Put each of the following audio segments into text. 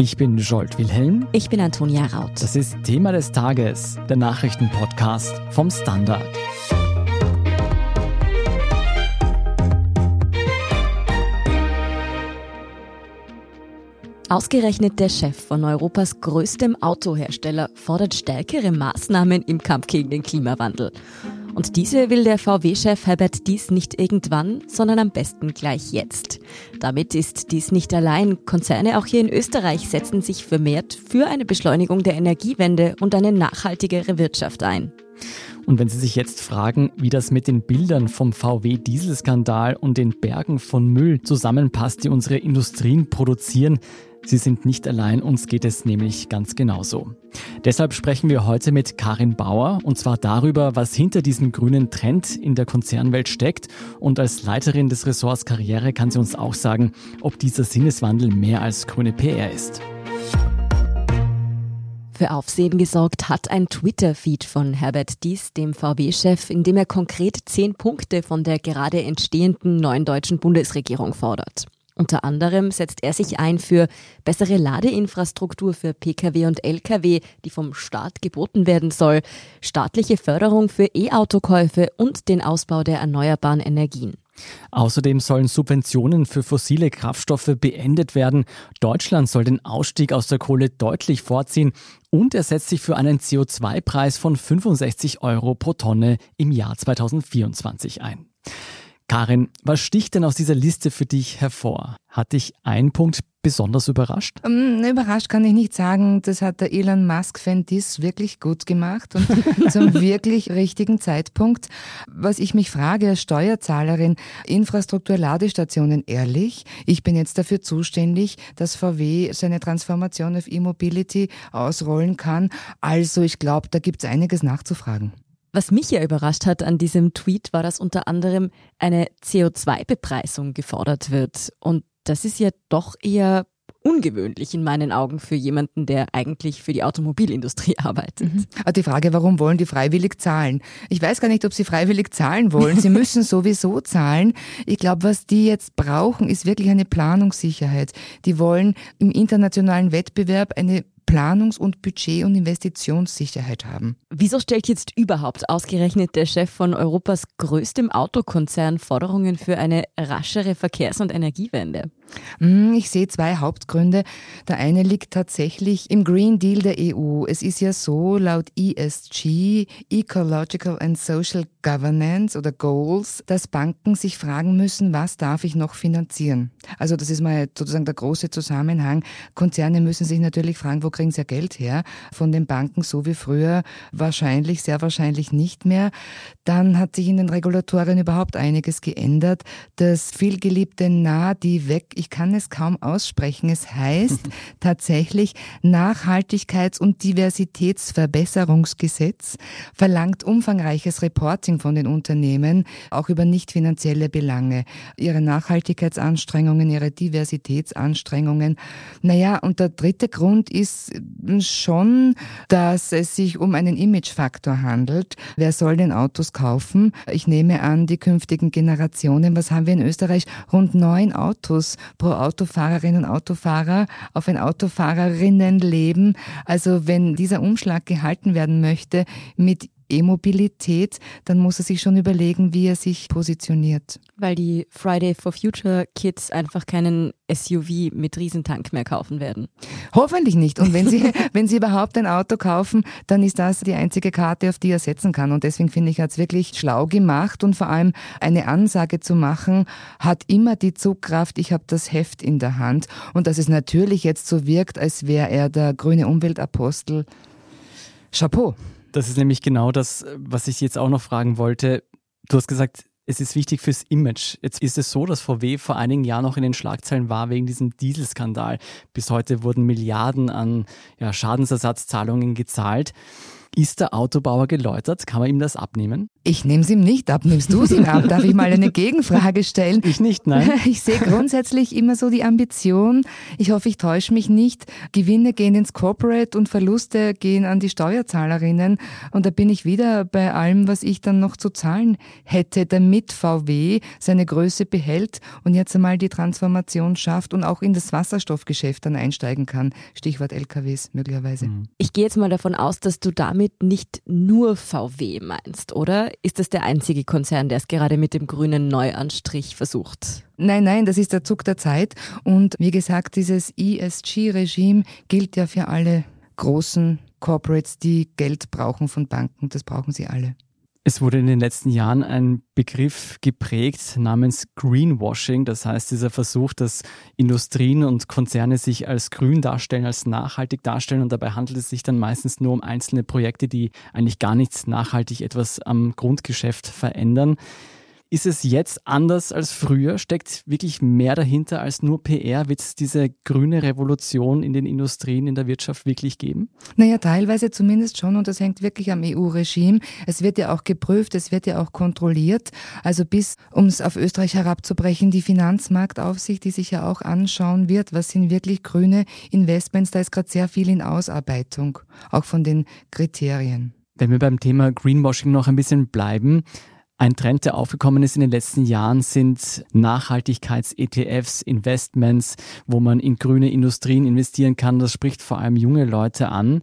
Ich bin Jolt Wilhelm. Ich bin Antonia Raut. Das ist Thema des Tages, der Nachrichtenpodcast vom Standard. Ausgerechnet der Chef von Europas größtem Autohersteller fordert stärkere Maßnahmen im Kampf gegen den Klimawandel. Und diese will der VW-Chef Herbert Dies nicht irgendwann, sondern am besten gleich jetzt. Damit ist dies nicht allein. Konzerne auch hier in Österreich setzen sich vermehrt für eine Beschleunigung der Energiewende und eine nachhaltigere Wirtschaft ein. Und wenn Sie sich jetzt fragen, wie das mit den Bildern vom VW-Dieselskandal und den Bergen von Müll zusammenpasst, die unsere Industrien produzieren, Sie sind nicht allein, uns geht es nämlich ganz genauso. Deshalb sprechen wir heute mit Karin Bauer und zwar darüber, was hinter diesem grünen Trend in der Konzernwelt steckt. Und als Leiterin des Ressorts Karriere kann sie uns auch sagen, ob dieser Sinneswandel mehr als grüne PR ist. Für Aufsehen gesorgt hat ein Twitter-Feed von Herbert Dies, dem VW-Chef, in dem er konkret zehn Punkte von der gerade entstehenden neuen deutschen Bundesregierung fordert. Unter anderem setzt er sich ein für bessere Ladeinfrastruktur für Pkw und Lkw, die vom Staat geboten werden soll, staatliche Förderung für E-Autokäufe und den Ausbau der erneuerbaren Energien. Außerdem sollen Subventionen für fossile Kraftstoffe beendet werden. Deutschland soll den Ausstieg aus der Kohle deutlich vorziehen und er setzt sich für einen CO2-Preis von 65 Euro pro Tonne im Jahr 2024 ein. Karin, was sticht denn aus dieser Liste für dich hervor? Hat dich ein Punkt besonders überrascht? Um, ähm, überrascht kann ich nicht sagen. Das hat der Elon Musk-Fan dies wirklich gut gemacht und zum wirklich richtigen Zeitpunkt. Was ich mich frage als Steuerzahlerin, Infrastruktur, Ladestationen, ehrlich? Ich bin jetzt dafür zuständig, dass VW seine Transformation auf E-Mobility ausrollen kann. Also ich glaube, da gibt es einiges nachzufragen. Was mich ja überrascht hat an diesem Tweet war, dass unter anderem eine CO2-Bepreisung gefordert wird. Und das ist ja doch eher ungewöhnlich in meinen Augen für jemanden, der eigentlich für die Automobilindustrie arbeitet. Mhm. Ah, die Frage, warum wollen die freiwillig zahlen? Ich weiß gar nicht, ob sie freiwillig zahlen wollen. Sie müssen sowieso zahlen. Ich glaube, was die jetzt brauchen, ist wirklich eine Planungssicherheit. Die wollen im internationalen Wettbewerb eine Planungs- und Budget- und Investitionssicherheit haben. Wieso stellt jetzt überhaupt ausgerechnet der Chef von Europas größtem Autokonzern Forderungen für eine raschere Verkehrs- und Energiewende? Hm, ich sehe zwei Hauptgründe. Der eine liegt tatsächlich im Green Deal der EU. Es ist ja so, laut ESG, Ecological and Social Governance oder Goals, dass Banken sich fragen müssen, was darf ich noch finanzieren? Also das ist mal sozusagen der große Zusammenhang. Konzerne müssen sich natürlich fragen, wo kriegen sie ja Geld her? Von den Banken so wie früher wahrscheinlich, sehr wahrscheinlich nicht mehr. Dann hat sich in den Regulatorien überhaupt einiges geändert. Das vielgeliebte nah die weg ich kann es kaum aussprechen. Es heißt tatsächlich Nachhaltigkeits- und Diversitätsverbesserungsgesetz, verlangt umfangreiches Reporting von den Unternehmen, auch über nicht finanzielle Belange, ihre Nachhaltigkeitsanstrengungen, ihre Diversitätsanstrengungen. Naja, und der dritte Grund ist schon, dass es sich um einen Imagefaktor handelt. Wer soll denn Autos kaufen? Ich nehme an, die künftigen Generationen. Was haben wir in Österreich? Rund neun Autos pro Autofahrerinnen und Autofahrer auf ein Autofahrerinnenleben. Also wenn dieser Umschlag gehalten werden möchte mit E-Mobilität, dann muss er sich schon überlegen, wie er sich positioniert. Weil die Friday for Future Kids einfach keinen SUV mit Riesentank mehr kaufen werden. Hoffentlich nicht. Und wenn sie, wenn sie überhaupt ein Auto kaufen, dann ist das die einzige Karte, auf die er setzen kann. Und deswegen finde ich, er es wirklich schlau gemacht und vor allem eine Ansage zu machen, hat immer die Zugkraft, ich habe das Heft in der Hand. Und dass es natürlich jetzt so wirkt, als wäre er der grüne Umweltapostel. Chapeau. Das ist nämlich genau das, was ich jetzt auch noch fragen wollte. Du hast gesagt, es ist wichtig fürs Image. Jetzt ist es so, dass VW vor einigen Jahren noch in den Schlagzeilen war wegen diesem Dieselskandal. Bis heute wurden Milliarden an ja, Schadensersatzzahlungen gezahlt. Ist der Autobauer geläutert? Kann man ihm das abnehmen? Ich nehme es ihm nicht ab. Nimmst du es ihm ab? Darf ich mal eine Gegenfrage stellen? Ich nicht, nein. Ich sehe grundsätzlich immer so die Ambition. Ich hoffe, ich täusche mich nicht. Gewinne gehen ins Corporate und Verluste gehen an die Steuerzahlerinnen. Und da bin ich wieder bei allem, was ich dann noch zu zahlen hätte, damit VW seine Größe behält und jetzt einmal die Transformation schafft und auch in das Wasserstoffgeschäft dann einsteigen kann. Stichwort LKWs möglicherweise. Mhm. Ich gehe jetzt mal davon aus, dass du damit nicht nur VW meinst, oder? Ist das der einzige Konzern, der es gerade mit dem grünen Neuanstrich versucht? Nein, nein, das ist der Zug der Zeit. Und wie gesagt, dieses ESG-Regime gilt ja für alle großen Corporates, die Geld brauchen von Banken. Das brauchen sie alle. Es wurde in den letzten Jahren ein Begriff geprägt namens Greenwashing, das heißt dieser Versuch, dass Industrien und Konzerne sich als grün darstellen, als nachhaltig darstellen und dabei handelt es sich dann meistens nur um einzelne Projekte, die eigentlich gar nichts nachhaltig etwas am Grundgeschäft verändern. Ist es jetzt anders als früher? Steckt wirklich mehr dahinter als nur PR? Wird es diese grüne Revolution in den Industrien, in der Wirtschaft wirklich geben? Naja, teilweise zumindest schon und das hängt wirklich am EU-Regime. Es wird ja auch geprüft, es wird ja auch kontrolliert. Also bis, um es auf Österreich herabzubrechen, die Finanzmarktaufsicht, die sich ja auch anschauen wird, was sind wirklich grüne Investments, da ist gerade sehr viel in Ausarbeitung, auch von den Kriterien. Wenn wir beim Thema Greenwashing noch ein bisschen bleiben, ein Trend, der aufgekommen ist in den letzten Jahren, sind Nachhaltigkeits-ETFs, Investments, wo man in grüne Industrien investieren kann. Das spricht vor allem junge Leute an.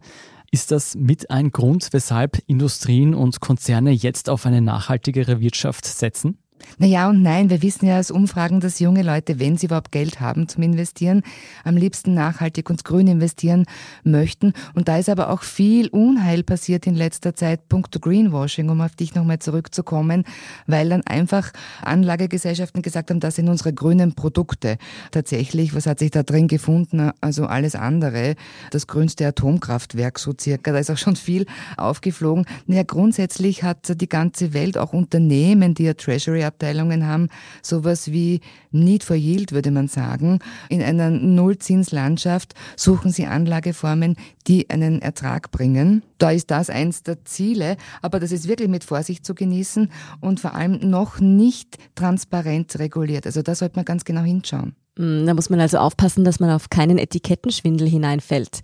Ist das mit ein Grund, weshalb Industrien und Konzerne jetzt auf eine nachhaltigere Wirtschaft setzen? Naja und nein, wir wissen ja aus Umfragen, dass junge Leute, wenn sie überhaupt Geld haben zum Investieren, am liebsten nachhaltig und grün investieren möchten. Und da ist aber auch viel Unheil passiert in letzter Zeit, punkto Greenwashing, um auf dich nochmal zurückzukommen, weil dann einfach Anlagegesellschaften gesagt haben, das sind unsere grünen Produkte. Tatsächlich, was hat sich da drin gefunden? Also alles andere. Das grünste Atomkraftwerk so circa. Da ist auch schon viel aufgeflogen. Naja, grundsätzlich hat die ganze Welt, auch Unternehmen, die ja Treasury Abteilungen haben sowas wie Need for Yield, würde man sagen. In einer Nullzinslandschaft suchen sie Anlageformen, die einen Ertrag bringen. Da ist das eins der Ziele, aber das ist wirklich mit Vorsicht zu genießen und vor allem noch nicht transparent reguliert. Also da sollte man ganz genau hinschauen. Hm, da muss man also aufpassen, dass man auf keinen Etikettenschwindel hineinfällt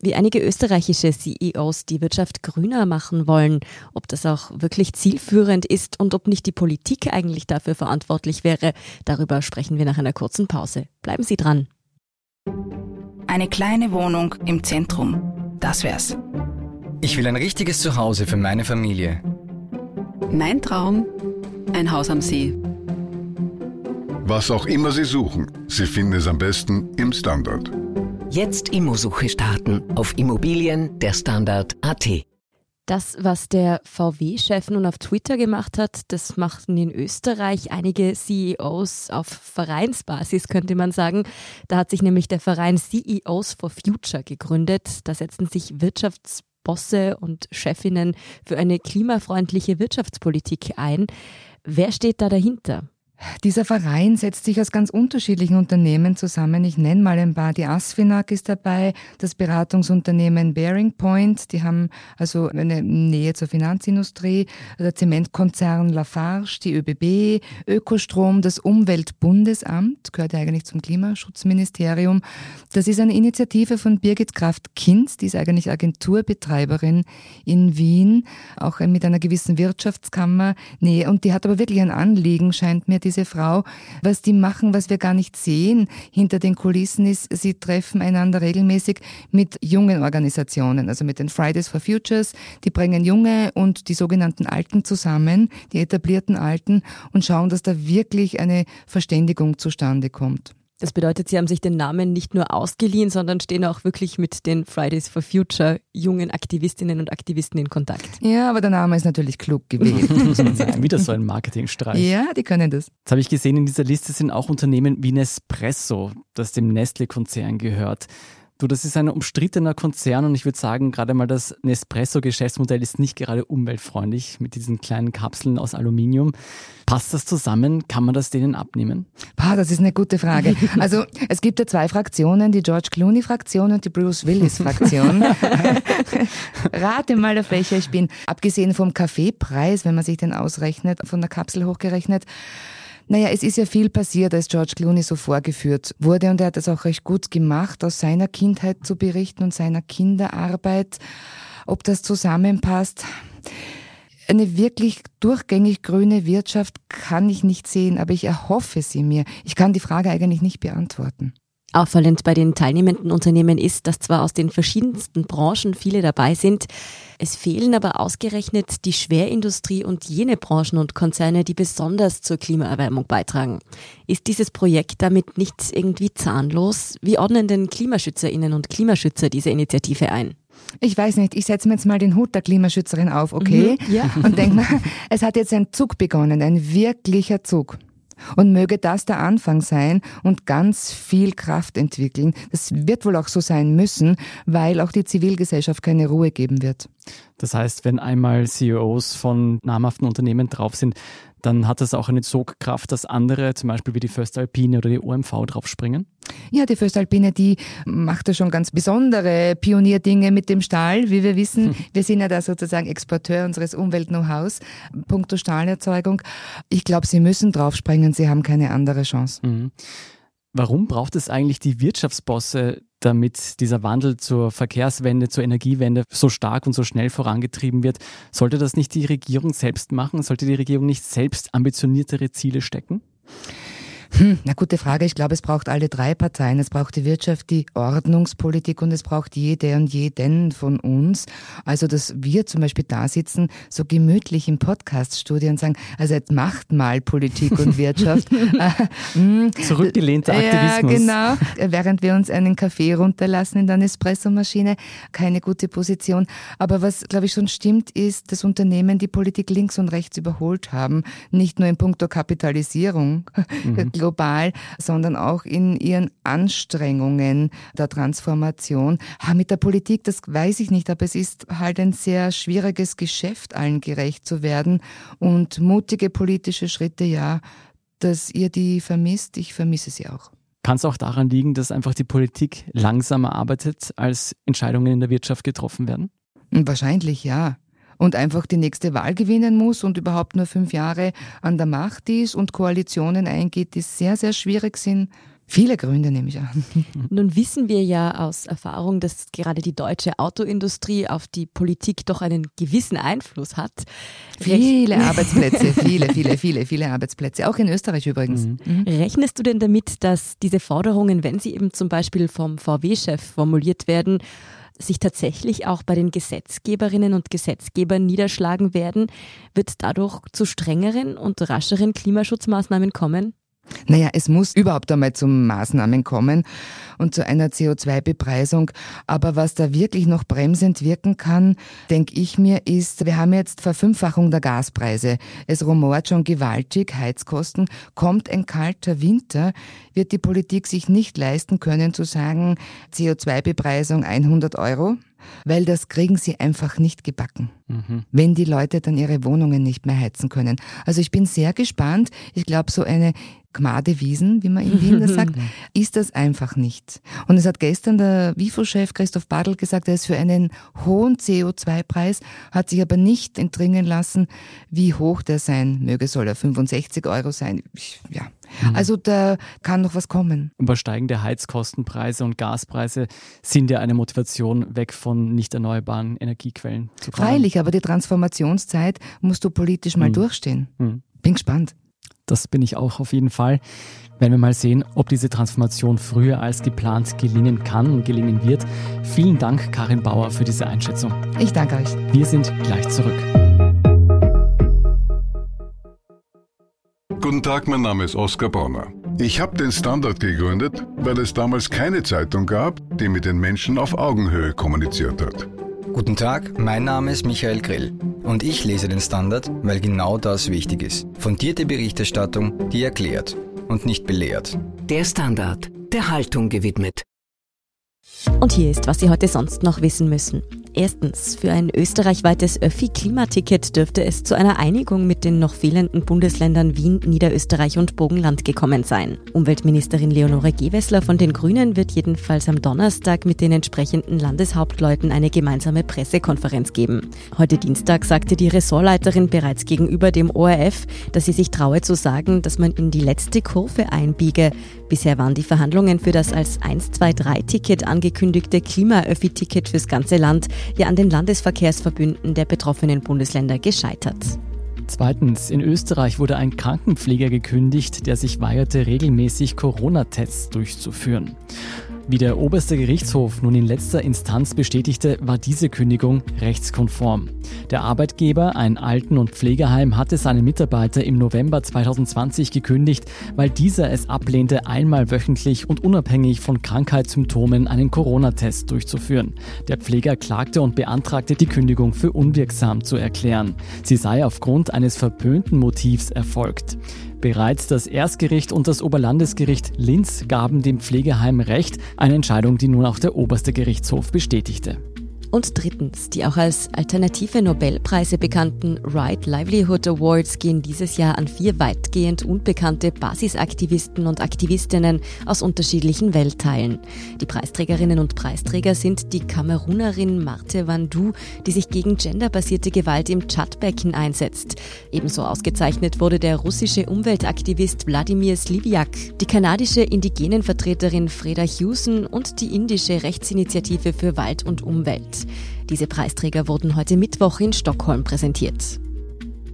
wie einige österreichische CEOs die Wirtschaft grüner machen wollen, ob das auch wirklich zielführend ist und ob nicht die Politik eigentlich dafür verantwortlich wäre, darüber sprechen wir nach einer kurzen Pause. Bleiben Sie dran. Eine kleine Wohnung im Zentrum, das wär's. Ich will ein richtiges Zuhause für meine Familie. Mein Traum, ein Haus am See. Was auch immer Sie suchen, Sie finden es am besten im Standard. Jetzt Immosuche starten auf Immobilien der Standard.at. Das, was der VW-Chef nun auf Twitter gemacht hat, das machten in Österreich einige CEOs auf Vereinsbasis, könnte man sagen. Da hat sich nämlich der Verein CEOs for Future gegründet. Da setzen sich Wirtschaftsbosse und Chefinnen für eine klimafreundliche Wirtschaftspolitik ein. Wer steht da dahinter? Dieser Verein setzt sich aus ganz unterschiedlichen Unternehmen zusammen. Ich nenne mal ein paar. Die Asfinag ist dabei, das Beratungsunternehmen Bearing Point, die haben also eine Nähe zur Finanzindustrie, der Zementkonzern Lafarge, die ÖBB, Ökostrom, das Umweltbundesamt, gehört ja eigentlich zum Klimaschutzministerium. Das ist eine Initiative von Birgit Kraft-Kinz, die ist eigentlich Agenturbetreiberin in Wien, auch mit einer gewissen Wirtschaftskammer. Nee, und die hat aber wirklich ein Anliegen, scheint mir diese Frau. Was die machen, was wir gar nicht sehen hinter den Kulissen ist, sie treffen einander regelmäßig mit jungen Organisationen, also mit den Fridays for Futures. Die bringen Junge und die sogenannten Alten zusammen, die etablierten Alten, und schauen, dass da wirklich eine Verständigung zustande kommt. Das bedeutet, Sie haben sich den Namen nicht nur ausgeliehen, sondern stehen auch wirklich mit den Fridays for Future jungen Aktivistinnen und Aktivisten in Kontakt. Ja, aber der Name ist natürlich klug gewählt, muss man sagen. Wieder so ein Marketingstreich. Ja, die können das. Jetzt habe ich gesehen, in dieser Liste sind auch Unternehmen wie Nespresso, das dem Nestle-Konzern gehört. Du, das ist ein umstrittener Konzern und ich würde sagen, gerade mal das Nespresso-Geschäftsmodell ist nicht gerade umweltfreundlich mit diesen kleinen Kapseln aus Aluminium. Passt das zusammen? Kann man das denen abnehmen? Ah, das ist eine gute Frage. Also es gibt ja zwei Fraktionen, die George Clooney-Fraktion und die Bruce Willis-Fraktion. Rate mal, auf welcher ich bin. Abgesehen vom Kaffeepreis, wenn man sich den ausrechnet, von der Kapsel hochgerechnet, naja, es ist ja viel passiert, als George Clooney so vorgeführt wurde und er hat es auch recht gut gemacht, aus seiner Kindheit zu berichten und seiner Kinderarbeit. Ob das zusammenpasst, eine wirklich durchgängig grüne Wirtschaft kann ich nicht sehen, aber ich erhoffe sie mir. Ich kann die Frage eigentlich nicht beantworten. Auffallend bei den teilnehmenden Unternehmen ist, dass zwar aus den verschiedensten Branchen viele dabei sind, es fehlen aber ausgerechnet die Schwerindustrie und jene Branchen und Konzerne, die besonders zur Klimaerwärmung beitragen. Ist dieses Projekt damit nicht irgendwie zahnlos? Wie ordnen denn Klimaschützerinnen und Klimaschützer diese Initiative ein? Ich weiß nicht, ich setze mir jetzt mal den Hut der Klimaschützerin auf, okay? Mhm, ja. Und denke mal, es hat jetzt ein Zug begonnen, ein wirklicher Zug. Und möge das der Anfang sein und ganz viel Kraft entwickeln. Das wird wohl auch so sein müssen, weil auch die Zivilgesellschaft keine Ruhe geben wird. Das heißt, wenn einmal CEOs von namhaften Unternehmen drauf sind, dann hat das auch eine Sogkraft, dass andere, zum Beispiel wie die Föstalpine oder die OMV, draufspringen? Ja, die Föstalpine, die macht da schon ganz besondere Pionierdinge mit dem Stahl, wie wir wissen. Hm. Wir sind ja da sozusagen Exporteur unseres Umwelt-Know-hows, punkto Stahlerzeugung. Ich glaube, sie müssen draufspringen, sie haben keine andere Chance. Mhm. Warum braucht es eigentlich die Wirtschaftsbosse, damit dieser Wandel zur Verkehrswende, zur Energiewende so stark und so schnell vorangetrieben wird? Sollte das nicht die Regierung selbst machen? Sollte die Regierung nicht selbst ambitioniertere Ziele stecken? Hm, na gute Frage. Ich glaube, es braucht alle drei Parteien. Es braucht die Wirtschaft, die Ordnungspolitik und es braucht jede und jeden von uns. Also, dass wir zum Beispiel da sitzen, so gemütlich im Podcaststudio und sagen, also jetzt macht mal Politik und Wirtschaft. Hm. Zurückgelehnter Aktivismus. Ja, genau. Während wir uns einen Kaffee runterlassen in der Espressomaschine. Keine gute Position. Aber was, glaube ich, schon stimmt, ist, dass Unternehmen die Politik links und rechts überholt haben. Nicht nur in puncto Kapitalisierung. Mhm global, sondern auch in ihren Anstrengungen der Transformation. Mit der Politik, das weiß ich nicht, aber es ist halt ein sehr schwieriges Geschäft, allen gerecht zu werden und mutige politische Schritte, ja, dass ihr die vermisst, ich vermisse sie auch. Kann es auch daran liegen, dass einfach die Politik langsamer arbeitet, als Entscheidungen in der Wirtschaft getroffen werden? Wahrscheinlich ja und einfach die nächste Wahl gewinnen muss und überhaupt nur fünf Jahre an der Macht ist und Koalitionen eingeht, die sehr, sehr schwierig sind. Viele Gründe nehme ich an. Nun wissen wir ja aus Erfahrung, dass gerade die deutsche Autoindustrie auf die Politik doch einen gewissen Einfluss hat. Viele Arbeitsplätze, viele, viele, viele, viele Arbeitsplätze, auch in Österreich übrigens. Mhm. Mhm. Rechnest du denn damit, dass diese Forderungen, wenn sie eben zum Beispiel vom VW-Chef formuliert werden, sich tatsächlich auch bei den Gesetzgeberinnen und Gesetzgebern niederschlagen werden, wird dadurch zu strengeren und rascheren Klimaschutzmaßnahmen kommen? Naja, es muss überhaupt einmal zu Maßnahmen kommen und zu einer CO2-Bepreisung. Aber was da wirklich noch bremsend wirken kann, denke ich mir, ist, wir haben jetzt Verfünffachung der Gaspreise. Es rumort schon gewaltig, Heizkosten. Kommt ein kalter Winter, wird die Politik sich nicht leisten können zu sagen, CO2-Bepreisung 100 Euro weil das kriegen sie einfach nicht gebacken, mhm. wenn die Leute dann ihre Wohnungen nicht mehr heizen können. Also ich bin sehr gespannt. Ich glaube, so eine Gmadewiesen, wie man in Wien sagt, ist das einfach nicht. Und es hat gestern der WIFO-Chef Christoph Badl gesagt, er ist für einen hohen CO2-Preis, hat sich aber nicht entdringen lassen, wie hoch der sein möge. Soll er 65 Euro sein? Ja, Mhm. Also da kann noch was kommen. Übersteigende Heizkostenpreise und Gaspreise sind ja eine Motivation, weg von nicht erneuerbaren Energiequellen zu kommen. Freilich, aber die Transformationszeit musst du politisch mal mhm. durchstehen. Mhm. Bin gespannt. Das bin ich auch auf jeden Fall. Werden wir mal sehen, ob diese Transformation früher als geplant gelingen kann und gelingen wird. Vielen Dank, Karin Bauer, für diese Einschätzung. Ich danke euch. Wir sind gleich zurück. Guten Tag, mein Name ist Oskar Bronner. Ich habe den Standard gegründet, weil es damals keine Zeitung gab, die mit den Menschen auf Augenhöhe kommuniziert hat. Guten Tag, mein Name ist Michael Grill und ich lese den Standard, weil genau das wichtig ist. Fundierte Berichterstattung, die erklärt und nicht belehrt. Der Standard, der Haltung gewidmet. Und hier ist, was Sie heute sonst noch wissen müssen. Erstens, für ein österreichweites Öffi-Klimaticket dürfte es zu einer Einigung mit den noch fehlenden Bundesländern Wien, Niederösterreich und Bogenland gekommen sein. Umweltministerin Leonore Gewessler von den Grünen wird jedenfalls am Donnerstag mit den entsprechenden Landeshauptleuten eine gemeinsame Pressekonferenz geben. Heute Dienstag sagte die Ressortleiterin bereits gegenüber dem ORF, dass sie sich traue zu sagen, dass man in die letzte Kurve einbiege. Bisher waren die Verhandlungen für das als 123-Ticket angekündigte Klima-Öffi-Ticket fürs ganze Land ja an den Landesverkehrsverbünden der betroffenen Bundesländer gescheitert. Zweitens, in Österreich wurde ein Krankenpfleger gekündigt, der sich weigerte, regelmäßig Corona-Tests durchzuführen. Wie der oberste Gerichtshof nun in letzter Instanz bestätigte, war diese Kündigung rechtskonform. Der Arbeitgeber, ein Alten- und Pflegeheim, hatte seinen Mitarbeiter im November 2020 gekündigt, weil dieser es ablehnte, einmal wöchentlich und unabhängig von Krankheitssymptomen einen Corona-Test durchzuführen. Der Pfleger klagte und beantragte, die Kündigung für unwirksam zu erklären. Sie sei aufgrund eines verpönten Motivs erfolgt. Bereits das Erstgericht und das Oberlandesgericht Linz gaben dem Pflegeheim Recht, eine Entscheidung, die nun auch der oberste Gerichtshof bestätigte. Und drittens, die auch als alternative Nobelpreise bekannten Right Livelihood Awards gehen dieses Jahr an vier weitgehend unbekannte Basisaktivisten und Aktivistinnen aus unterschiedlichen Weltteilen. Die Preisträgerinnen und Preisträger sind die Kamerunerin Marte Vandu, die sich gegen genderbasierte Gewalt im Tschadbecken einsetzt. Ebenso ausgezeichnet wurde der russische Umweltaktivist Wladimir Sliviak, die kanadische Indigenenvertreterin Freda Hewson und die indische Rechtsinitiative für Wald und Umwelt. Diese Preisträger wurden heute Mittwoch in Stockholm präsentiert.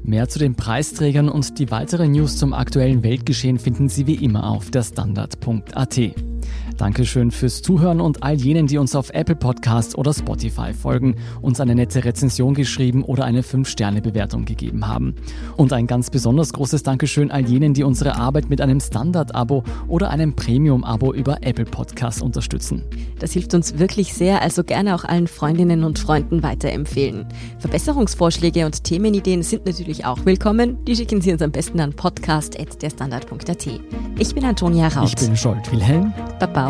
Mehr zu den Preisträgern und die weiteren News zum aktuellen Weltgeschehen finden Sie wie immer auf der Standard.at. Dankeschön fürs Zuhören und all jenen, die uns auf Apple Podcast oder Spotify folgen, uns eine nette Rezension geschrieben oder eine 5-Sterne-Bewertung gegeben haben. Und ein ganz besonders großes Dankeschön all jenen, die unsere Arbeit mit einem Standard-Abo oder einem Premium-Abo über Apple Podcast unterstützen. Das hilft uns wirklich sehr, also gerne auch allen Freundinnen und Freunden weiterempfehlen. Verbesserungsvorschläge und Themenideen sind natürlich auch willkommen. Die schicken Sie uns am besten an podcast.derstandard.at. Ich bin Antonia Raut. Ich bin Scholt Wilhelm. Baba